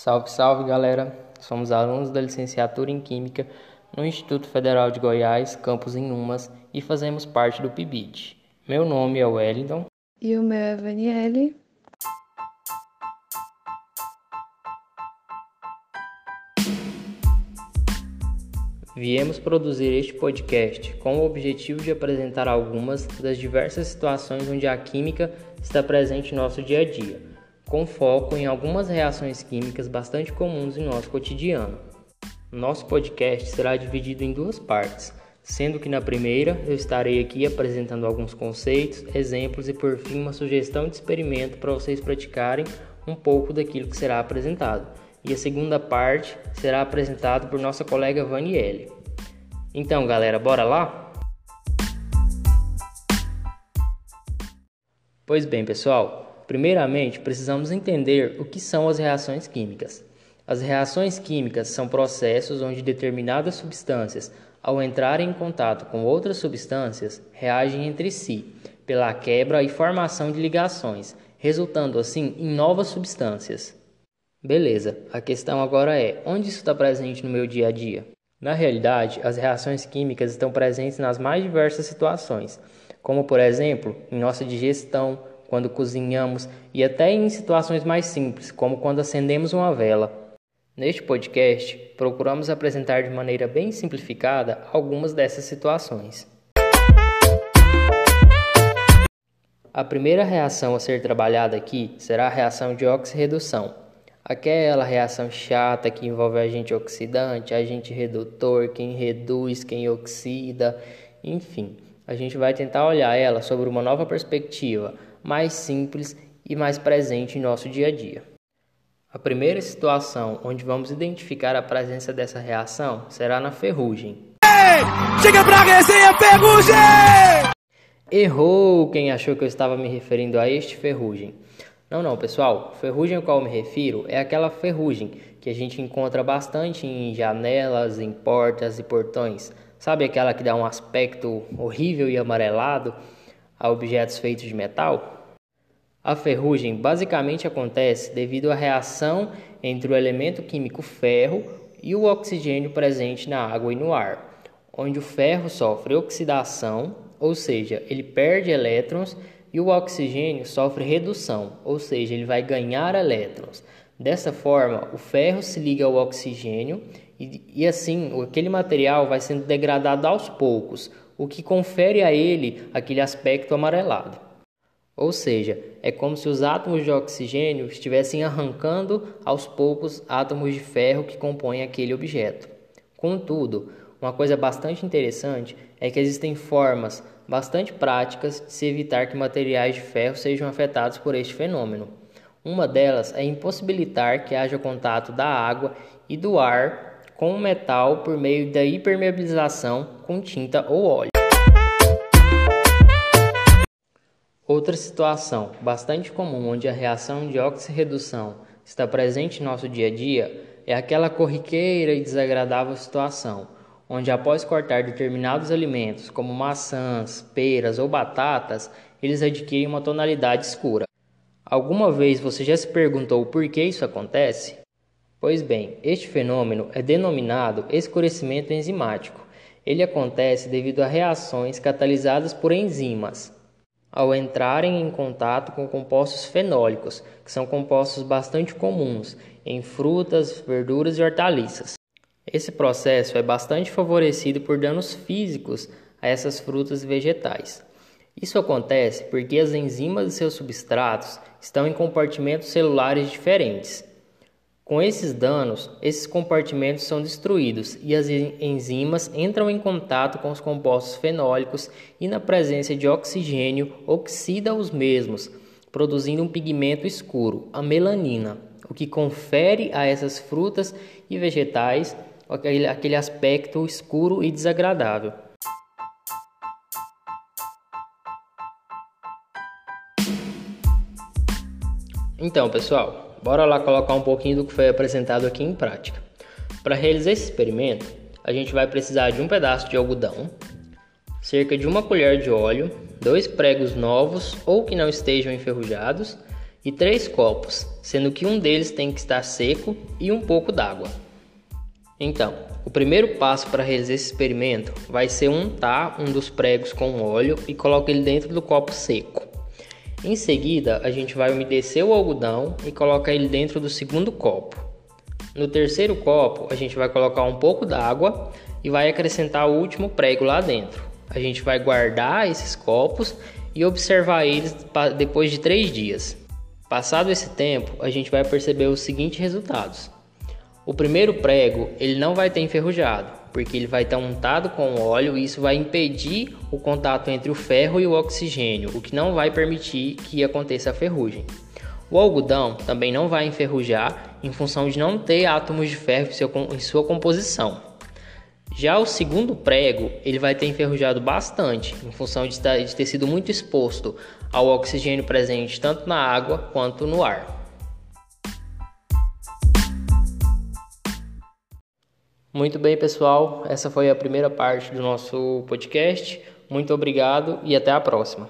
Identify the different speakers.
Speaker 1: Salve, salve galera! Somos alunos da licenciatura em Química no Instituto Federal de Goiás, campus em Umas, e fazemos parte do PIBID. Meu nome é Wellington.
Speaker 2: E o meu é Vaniele.
Speaker 1: Viemos produzir este podcast com o objetivo de apresentar algumas das diversas situações onde a química está presente em nosso dia a dia com foco em algumas reações químicas bastante comuns em nosso cotidiano. Nosso podcast será dividido em duas partes, sendo que na primeira eu estarei aqui apresentando alguns conceitos, exemplos e por fim uma sugestão de experimento para vocês praticarem um pouco daquilo que será apresentado. E a segunda parte será apresentada por nossa colega Vanielle. Então, galera, bora lá? Pois bem, pessoal, Primeiramente, precisamos entender o que são as reações químicas. As reações químicas são processos onde determinadas substâncias, ao entrarem em contato com outras substâncias, reagem entre si pela quebra e formação de ligações, resultando assim em novas substâncias. Beleza, a questão agora é: onde isso está presente no meu dia a dia? Na realidade, as reações químicas estão presentes nas mais diversas situações, como por exemplo, em nossa digestão, quando cozinhamos e até em situações mais simples, como quando acendemos uma vela. Neste podcast, procuramos apresentar de maneira bem simplificada algumas dessas situações. A primeira reação a ser trabalhada aqui será a reação de oxirredução. Aquela reação chata que envolve agente oxidante, agente redutor, quem reduz, quem oxida, enfim. A gente vai tentar olhar ela sobre uma nova perspectiva, mais simples e mais presente em nosso dia a dia. A primeira situação onde vamos identificar a presença dessa reação será na ferrugem. Ei, chega pra resenha, ferrugem! Errou quem achou que eu estava me referindo a este ferrugem. Não, não, pessoal. Ferrugem ao qual me refiro é aquela ferrugem que a gente encontra bastante em janelas, em portas e portões. Sabe aquela que dá um aspecto horrível e amarelado? a objetos feitos de metal? A ferrugem basicamente acontece devido à reação entre o elemento químico ferro e o oxigênio presente na água e no ar, onde o ferro sofre oxidação, ou seja, ele perde elétrons, e o oxigênio sofre redução, ou seja, ele vai ganhar elétrons. Dessa forma, o ferro se liga ao oxigênio e, e assim aquele material vai sendo degradado aos poucos, o que confere a ele aquele aspecto amarelado. Ou seja, é como se os átomos de oxigênio estivessem arrancando aos poucos átomos de ferro que compõem aquele objeto. Contudo, uma coisa bastante interessante é que existem formas bastante práticas de se evitar que materiais de ferro sejam afetados por este fenômeno. Uma delas é impossibilitar que haja contato da água e do ar com o metal por meio da impermeabilização com tinta ou óleo. Outra situação bastante comum onde a reação de oxirredução está presente em nosso dia a dia é aquela corriqueira e desagradável situação onde após cortar determinados alimentos como maçãs, peras ou batatas, eles adquirem uma tonalidade escura. Alguma vez você já se perguntou por que isso acontece? Pois bem, este fenômeno é denominado escurecimento enzimático. Ele acontece devido a reações catalisadas por enzimas ao entrarem em contato com compostos fenólicos, que são compostos bastante comuns em frutas, verduras e hortaliças. Esse processo é bastante favorecido por danos físicos a essas frutas e vegetais. Isso acontece porque as enzimas de seus substratos estão em compartimentos celulares diferentes com esses danos, esses compartimentos são destruídos e as enzimas entram em contato com os compostos fenólicos e, na presença de oxigênio, oxida os mesmos, produzindo um pigmento escuro, a melanina, o que confere a essas frutas e vegetais aquele, aspecto escuro e desagradável. Então, pessoal, bora lá colocar um pouquinho do que foi apresentado aqui em prática. Para realizar esse experimento, a gente vai precisar de um pedaço de algodão, cerca de uma colher de óleo, dois pregos novos ou que não estejam enferrujados e três copos, sendo que um deles tem que estar seco e um pouco d'água. Então, o primeiro passo para realizar esse experimento vai ser untar um dos pregos com óleo e colocar ele dentro do copo seco. Em seguida, a gente vai umedecer o algodão e colocar ele dentro do segundo copo. No terceiro copo, a gente vai colocar um pouco d'água e vai acrescentar o último prego lá dentro. A gente vai guardar esses copos e observar eles depois de três dias. Passado esse tempo, a gente vai perceber os seguintes resultados. O primeiro prego ele não vai ter enferrujado, porque ele vai estar untado com óleo e isso vai impedir o contato entre o ferro e o oxigênio, o que não vai permitir que aconteça a ferrugem. O algodão também não vai enferrujar em função de não ter átomos de ferro em sua composição. Já o segundo prego, ele vai ter enferrujado bastante, em função de ter sido muito exposto ao oxigênio presente tanto na água quanto no ar. Muito bem, pessoal, essa foi a primeira parte do nosso podcast. Muito obrigado e até a próxima.